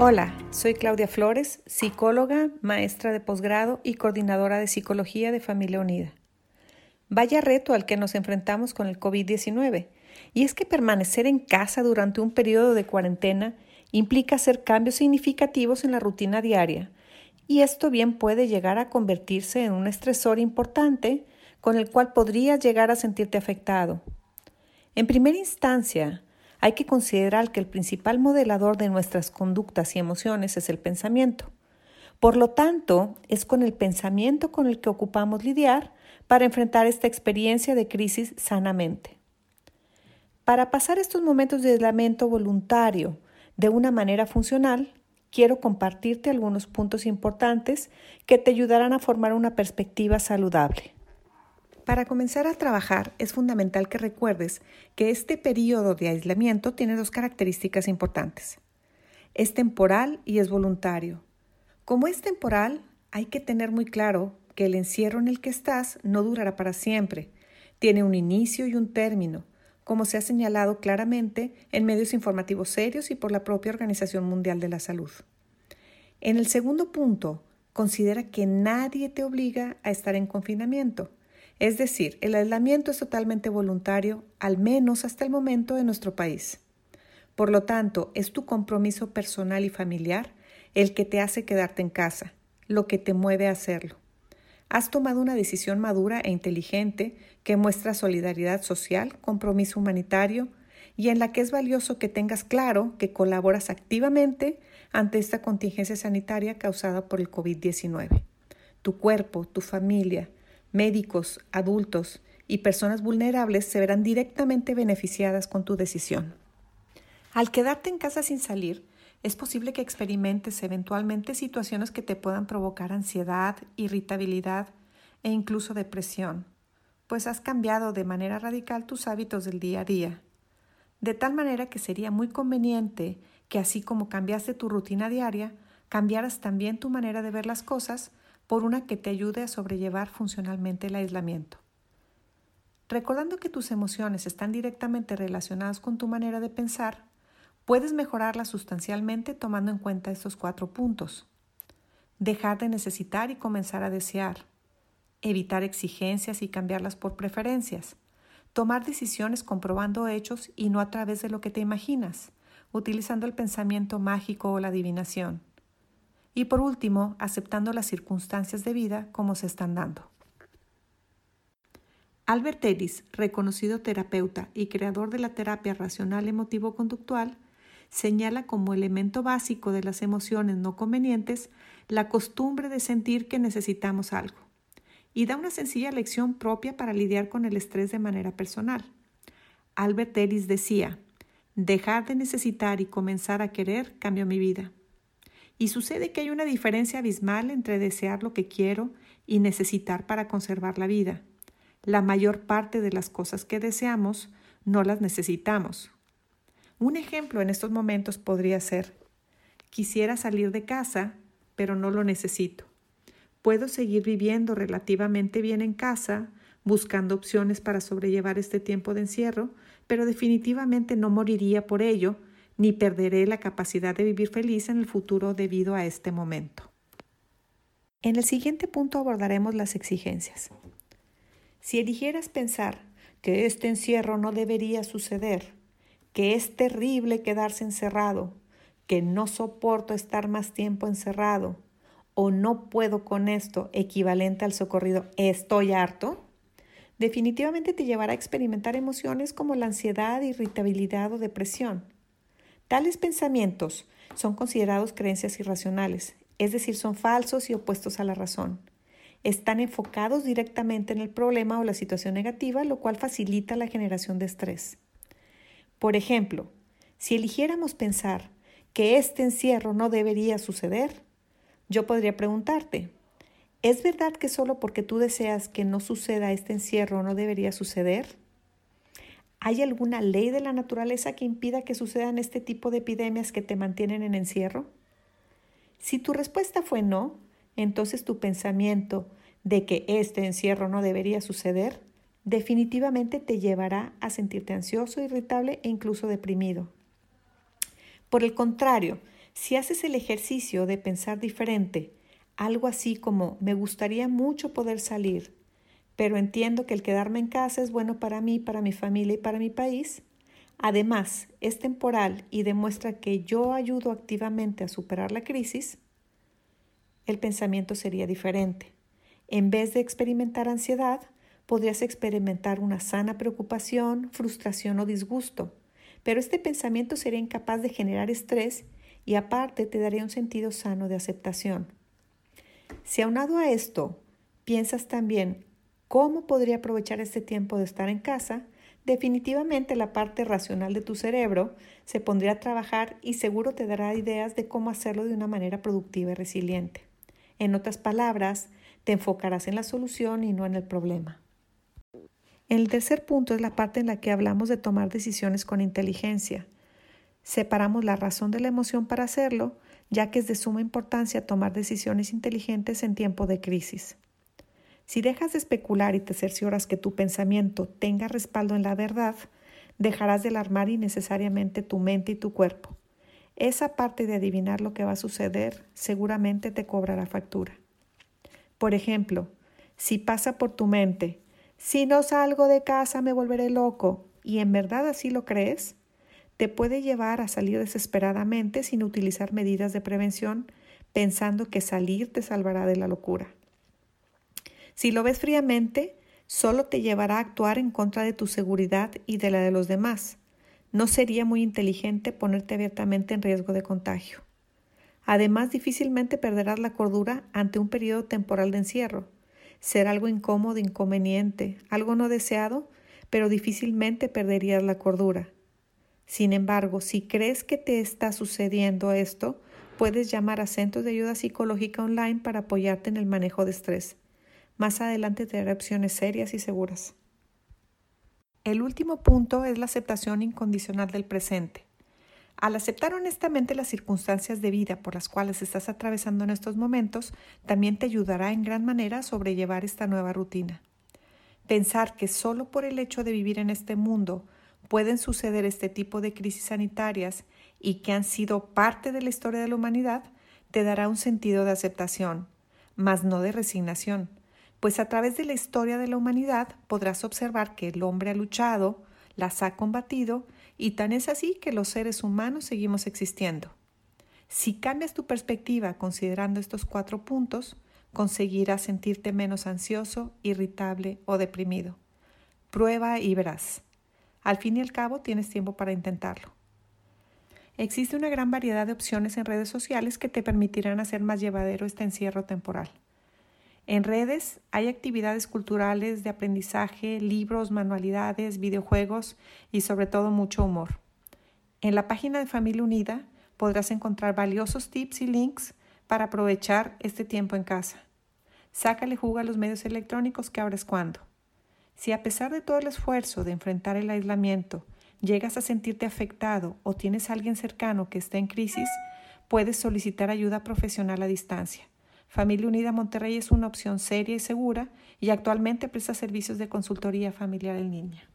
Hola, soy Claudia Flores, psicóloga, maestra de posgrado y coordinadora de psicología de Familia Unida. Vaya reto al que nos enfrentamos con el COVID-19, y es que permanecer en casa durante un periodo de cuarentena implica hacer cambios significativos en la rutina diaria, y esto bien puede llegar a convertirse en un estresor importante con el cual podrías llegar a sentirte afectado. En primera instancia, hay que considerar que el principal modelador de nuestras conductas y emociones es el pensamiento. Por lo tanto, es con el pensamiento con el que ocupamos lidiar para enfrentar esta experiencia de crisis sanamente. Para pasar estos momentos de aislamiento voluntario de una manera funcional, quiero compartirte algunos puntos importantes que te ayudarán a formar una perspectiva saludable. Para comenzar a trabajar es fundamental que recuerdes que este periodo de aislamiento tiene dos características importantes. Es temporal y es voluntario. Como es temporal, hay que tener muy claro que el encierro en el que estás no durará para siempre. Tiene un inicio y un término, como se ha señalado claramente en medios informativos serios y por la propia Organización Mundial de la Salud. En el segundo punto, considera que nadie te obliga a estar en confinamiento. Es decir, el aislamiento es totalmente voluntario, al menos hasta el momento en nuestro país. Por lo tanto, es tu compromiso personal y familiar el que te hace quedarte en casa, lo que te mueve a hacerlo. Has tomado una decisión madura e inteligente que muestra solidaridad social, compromiso humanitario y en la que es valioso que tengas claro que colaboras activamente ante esta contingencia sanitaria causada por el COVID-19. Tu cuerpo, tu familia, médicos, adultos y personas vulnerables se verán directamente beneficiadas con tu decisión. Al quedarte en casa sin salir, es posible que experimentes eventualmente situaciones que te puedan provocar ansiedad, irritabilidad e incluso depresión, pues has cambiado de manera radical tus hábitos del día a día. De tal manera que sería muy conveniente que así como cambiaste tu rutina diaria, cambiaras también tu manera de ver las cosas por una que te ayude a sobrellevar funcionalmente el aislamiento. Recordando que tus emociones están directamente relacionadas con tu manera de pensar, puedes mejorarlas sustancialmente tomando en cuenta estos cuatro puntos. Dejar de necesitar y comenzar a desear. Evitar exigencias y cambiarlas por preferencias. Tomar decisiones comprobando hechos y no a través de lo que te imaginas, utilizando el pensamiento mágico o la adivinación y por último, aceptando las circunstancias de vida como se están dando. Albert Ellis, reconocido terapeuta y creador de la terapia racional emotivo-conductual, señala como elemento básico de las emociones no convenientes la costumbre de sentir que necesitamos algo y da una sencilla lección propia para lidiar con el estrés de manera personal. Albert Ellis decía, dejar de necesitar y comenzar a querer cambió mi vida. Y sucede que hay una diferencia abismal entre desear lo que quiero y necesitar para conservar la vida. La mayor parte de las cosas que deseamos no las necesitamos. Un ejemplo en estos momentos podría ser, quisiera salir de casa, pero no lo necesito. Puedo seguir viviendo relativamente bien en casa, buscando opciones para sobrellevar este tiempo de encierro, pero definitivamente no moriría por ello ni perderé la capacidad de vivir feliz en el futuro debido a este momento. En el siguiente punto abordaremos las exigencias. Si eligieras pensar que este encierro no debería suceder, que es terrible quedarse encerrado, que no soporto estar más tiempo encerrado, o no puedo con esto equivalente al socorrido estoy harto, definitivamente te llevará a experimentar emociones como la ansiedad, irritabilidad o depresión. Tales pensamientos son considerados creencias irracionales, es decir, son falsos y opuestos a la razón. Están enfocados directamente en el problema o la situación negativa, lo cual facilita la generación de estrés. Por ejemplo, si eligiéramos pensar que este encierro no debería suceder, yo podría preguntarte, ¿Es verdad que solo porque tú deseas que no suceda este encierro no debería suceder? ¿Hay alguna ley de la naturaleza que impida que sucedan este tipo de epidemias que te mantienen en encierro? Si tu respuesta fue no, entonces tu pensamiento de que este encierro no debería suceder definitivamente te llevará a sentirte ansioso, irritable e incluso deprimido. Por el contrario, si haces el ejercicio de pensar diferente, algo así como me gustaría mucho poder salir, pero entiendo que el quedarme en casa es bueno para mí, para mi familia y para mi país, además es temporal y demuestra que yo ayudo activamente a superar la crisis, el pensamiento sería diferente. En vez de experimentar ansiedad, podrías experimentar una sana preocupación, frustración o disgusto pero este pensamiento sería incapaz de generar estrés y aparte te daría un sentido sano de aceptación. Si aunado a esto piensas también cómo podría aprovechar este tiempo de estar en casa, definitivamente la parte racional de tu cerebro se pondría a trabajar y seguro te dará ideas de cómo hacerlo de una manera productiva y resiliente. En otras palabras, te enfocarás en la solución y no en el problema. El tercer punto es la parte en la que hablamos de tomar decisiones con inteligencia. Separamos la razón de la emoción para hacerlo, ya que es de suma importancia tomar decisiones inteligentes en tiempo de crisis. Si dejas de especular y te cercioras que tu pensamiento tenga respaldo en la verdad, dejarás de alarmar innecesariamente tu mente y tu cuerpo. Esa parte de adivinar lo que va a suceder seguramente te cobrará factura. Por ejemplo, si pasa por tu mente, si no salgo de casa me volveré loco, y en verdad así lo crees, te puede llevar a salir desesperadamente sin utilizar medidas de prevención, pensando que salir te salvará de la locura. Si lo ves fríamente, solo te llevará a actuar en contra de tu seguridad y de la de los demás. No sería muy inteligente ponerte abiertamente en riesgo de contagio. Además, difícilmente perderás la cordura ante un periodo temporal de encierro ser algo incómodo, inconveniente, algo no deseado, pero difícilmente perderías la cordura. Sin embargo, si crees que te está sucediendo esto, puedes llamar a centros de ayuda psicológica online para apoyarte en el manejo de estrés. Más adelante te daré opciones serias y seguras. El último punto es la aceptación incondicional del presente. Al aceptar honestamente las circunstancias de vida por las cuales estás atravesando en estos momentos, también te ayudará en gran manera a sobrellevar esta nueva rutina. Pensar que solo por el hecho de vivir en este mundo pueden suceder este tipo de crisis sanitarias y que han sido parte de la historia de la humanidad, te dará un sentido de aceptación, mas no de resignación, pues a través de la historia de la humanidad podrás observar que el hombre ha luchado, las ha combatido y tan es así que los seres humanos seguimos existiendo. Si cambias tu perspectiva considerando estos cuatro puntos, conseguirás sentirte menos ansioso, irritable o deprimido. Prueba y verás. Al fin y al cabo tienes tiempo para intentarlo. Existe una gran variedad de opciones en redes sociales que te permitirán hacer más llevadero este encierro temporal. En redes hay actividades culturales de aprendizaje, libros, manualidades, videojuegos y sobre todo mucho humor. En la página de Familia Unida podrás encontrar valiosos tips y links para aprovechar este tiempo en casa. Sácale jugo a los medios electrónicos que abres cuando. Si a pesar de todo el esfuerzo de enfrentar el aislamiento llegas a sentirte afectado o tienes a alguien cercano que esté en crisis, puedes solicitar ayuda profesional a distancia. Familia Unida Monterrey es una opción seria y segura y actualmente presta servicios de consultoría familiar en línea.